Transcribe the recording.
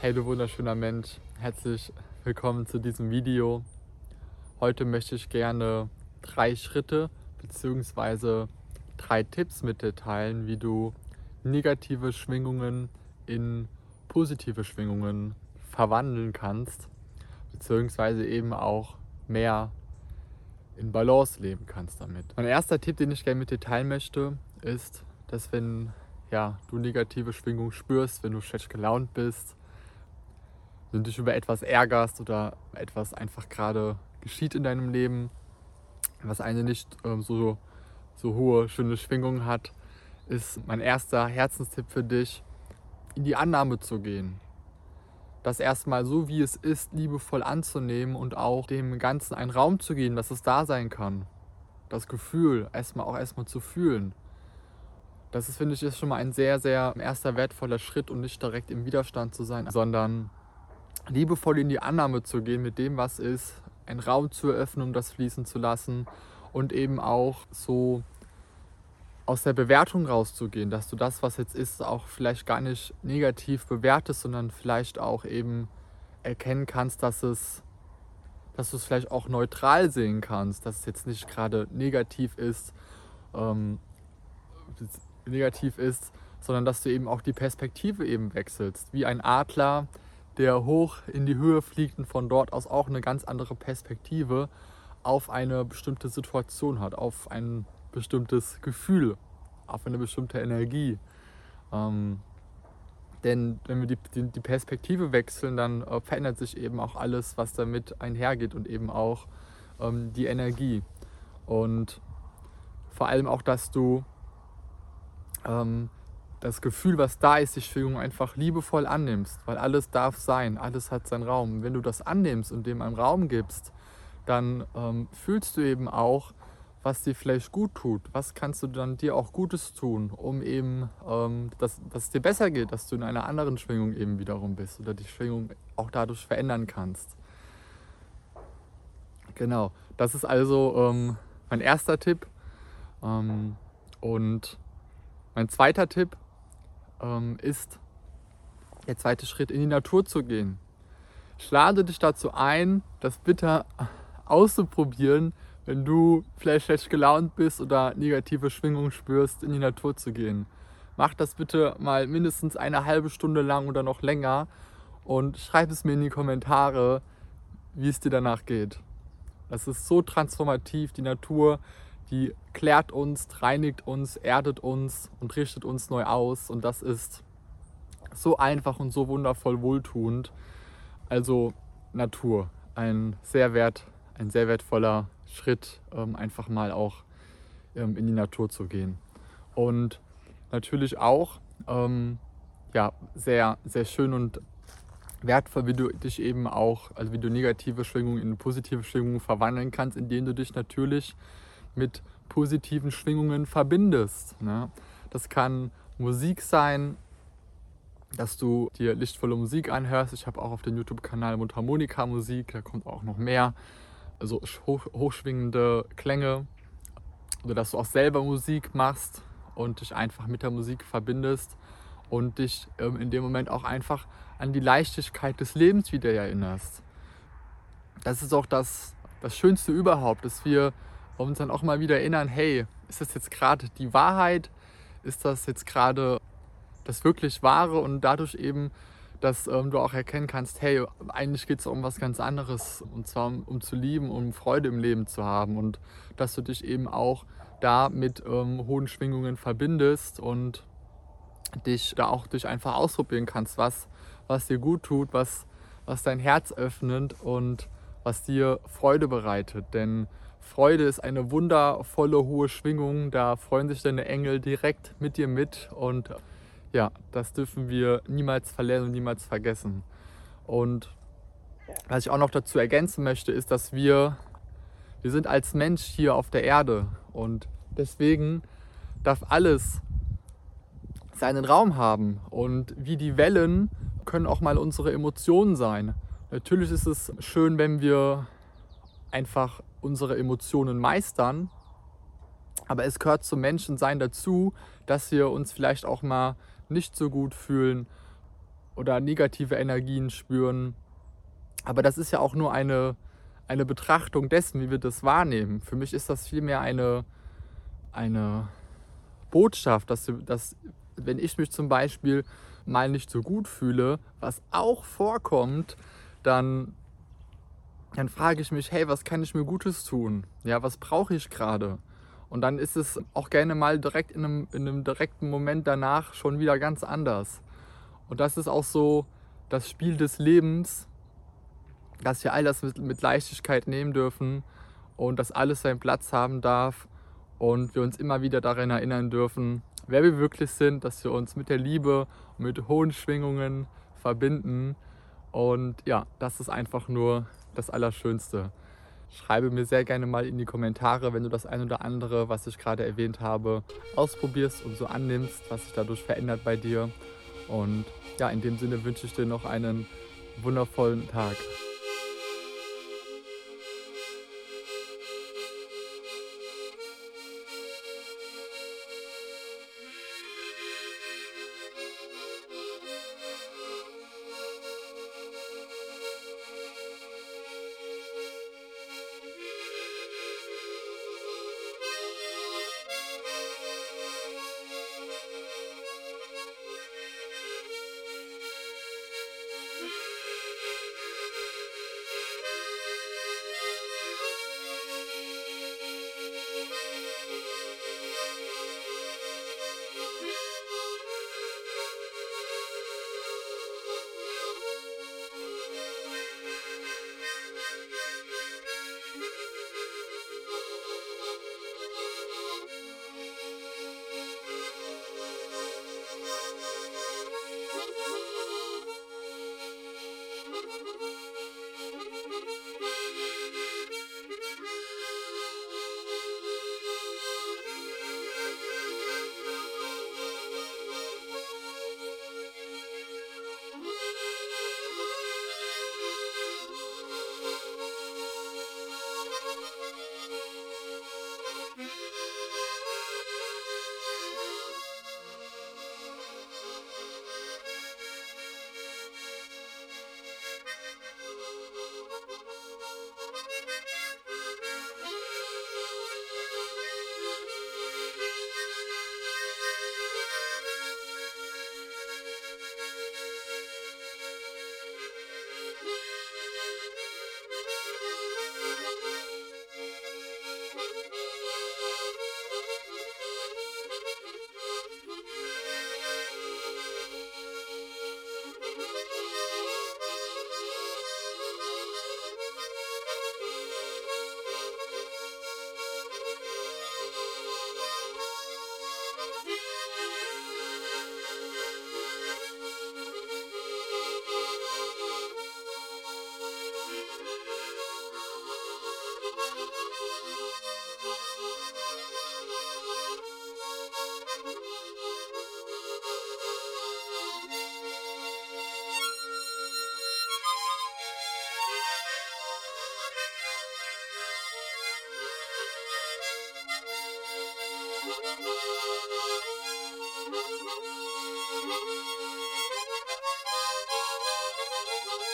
Hey du wunderschöner Mensch, herzlich willkommen zu diesem Video. Heute möchte ich gerne drei Schritte bzw. drei Tipps mit dir teilen, wie du negative Schwingungen in positive Schwingungen verwandeln kannst, beziehungsweise eben auch mehr in Balance leben kannst damit. Mein erster Tipp, den ich gerne mit dir teilen möchte, ist, dass wenn ja, du negative Schwingungen spürst, wenn du schlecht gelaunt bist, du dich über etwas ärgerst oder etwas einfach gerade geschieht in deinem Leben, was eine nicht ähm, so, so hohe, schöne Schwingungen hat, ist mein erster Herzenstipp für dich, in die Annahme zu gehen. Das erstmal so, wie es ist, liebevoll anzunehmen und auch dem Ganzen einen Raum zu geben, dass es da sein kann. Das Gefühl erstmal auch erstmal zu fühlen. Das ist, finde ich, ist schon mal ein sehr, sehr erster wertvoller Schritt und nicht direkt im Widerstand zu sein, sondern liebevoll in die Annahme zu gehen mit dem, was ist, einen Raum zu eröffnen, um das fließen zu lassen und eben auch so aus der Bewertung rauszugehen, dass du das, was jetzt ist, auch vielleicht gar nicht negativ bewertest, sondern vielleicht auch eben erkennen kannst, dass es, dass du es vielleicht auch neutral sehen kannst, dass es jetzt nicht gerade negativ ist, ähm, negativ ist, sondern dass du eben auch die Perspektive eben wechselst, wie ein Adler, der hoch in die Höhe fliegt und von dort aus auch eine ganz andere Perspektive auf eine bestimmte Situation hat, auf ein bestimmtes Gefühl, auf eine bestimmte Energie. Ähm, denn wenn wir die, die, die Perspektive wechseln, dann äh, verändert sich eben auch alles, was damit einhergeht und eben auch ähm, die Energie. Und vor allem auch, dass du ähm, das Gefühl, was da ist, die Schwingung einfach liebevoll annimmst, weil alles darf sein, alles hat seinen Raum. Wenn du das annimmst und dem einen Raum gibst, dann ähm, fühlst du eben auch, was dir vielleicht gut tut. Was kannst du dann dir auch Gutes tun, um eben, ähm, dass, dass es dir besser geht, dass du in einer anderen Schwingung eben wiederum bist oder die Schwingung auch dadurch verändern kannst. Genau, das ist also ähm, mein erster Tipp. Ähm, und mein zweiter Tipp ähm, ist der zweite Schritt, in die Natur zu gehen. Ich lade dich dazu ein, das bitte auszuprobieren, wenn du vielleicht schlecht gelaunt bist oder negative Schwingungen spürst, in die Natur zu gehen. Mach das bitte mal mindestens eine halbe Stunde lang oder noch länger und schreib es mir in die Kommentare, wie es dir danach geht. Das ist so transformativ, die Natur die klärt uns, reinigt uns, erdet uns und richtet uns neu aus. Und das ist so einfach und so wundervoll wohltuend. Also Natur, ein sehr, wert, ein sehr wertvoller Schritt, ähm, einfach mal auch ähm, in die Natur zu gehen. Und natürlich auch ähm, ja, sehr, sehr schön und wertvoll, wie du dich eben auch, also wie du negative Schwingungen in positive Schwingungen verwandeln kannst, indem du dich natürlich mit positiven Schwingungen verbindest. Ne? Das kann Musik sein, dass du dir lichtvolle Musik anhörst. Ich habe auch auf dem YouTube-Kanal Mundharmonika Musik, da kommt auch noch mehr, also hoch, hochschwingende Klänge. Oder dass du auch selber Musik machst und dich einfach mit der Musik verbindest und dich ähm, in dem Moment auch einfach an die Leichtigkeit des Lebens wieder erinnerst. Das ist auch das, das Schönste überhaupt, dass wir und uns dann auch mal wieder erinnern, hey, ist das jetzt gerade die Wahrheit? Ist das jetzt gerade das wirklich Wahre? Und dadurch eben, dass ähm, du auch erkennen kannst, hey, eigentlich geht es um was ganz anderes. Und zwar um, um, zu lieben, um Freude im Leben zu haben. Und dass du dich eben auch da mit ähm, hohen Schwingungen verbindest und dich da auch dich einfach ausprobieren kannst, was, was dir gut tut, was, was dein Herz öffnet und was dir Freude bereitet. Denn Freude ist eine wundervolle hohe Schwingung. Da freuen sich deine Engel direkt mit dir mit. Und ja, das dürfen wir niemals verlernen und niemals vergessen. Und was ich auch noch dazu ergänzen möchte, ist, dass wir, wir sind als Mensch hier auf der Erde. Und deswegen darf alles seinen Raum haben. Und wie die Wellen können auch mal unsere Emotionen sein. Natürlich ist es schön, wenn wir einfach unsere Emotionen meistern. Aber es gehört zum Menschensein dazu, dass wir uns vielleicht auch mal nicht so gut fühlen oder negative Energien spüren. Aber das ist ja auch nur eine, eine Betrachtung dessen, wie wir das wahrnehmen. Für mich ist das vielmehr eine, eine Botschaft, dass, dass wenn ich mich zum Beispiel mal nicht so gut fühle, was auch vorkommt, dann, dann frage ich mich, hey, was kann ich mir Gutes tun? Ja, was brauche ich gerade? Und dann ist es auch gerne mal direkt in einem, in einem direkten Moment danach schon wieder ganz anders. Und das ist auch so das Spiel des Lebens, dass wir all das mit, mit Leichtigkeit nehmen dürfen und dass alles seinen Platz haben darf und wir uns immer wieder daran erinnern dürfen, wer wir wirklich sind, dass wir uns mit der Liebe und mit hohen Schwingungen verbinden. Und ja, das ist einfach nur das Allerschönste. Schreibe mir sehr gerne mal in die Kommentare, wenn du das ein oder andere, was ich gerade erwähnt habe, ausprobierst und so annimmst, was sich dadurch verändert bei dir. Und ja, in dem Sinne wünsche ich dir noch einen wundervollen Tag. Thank you.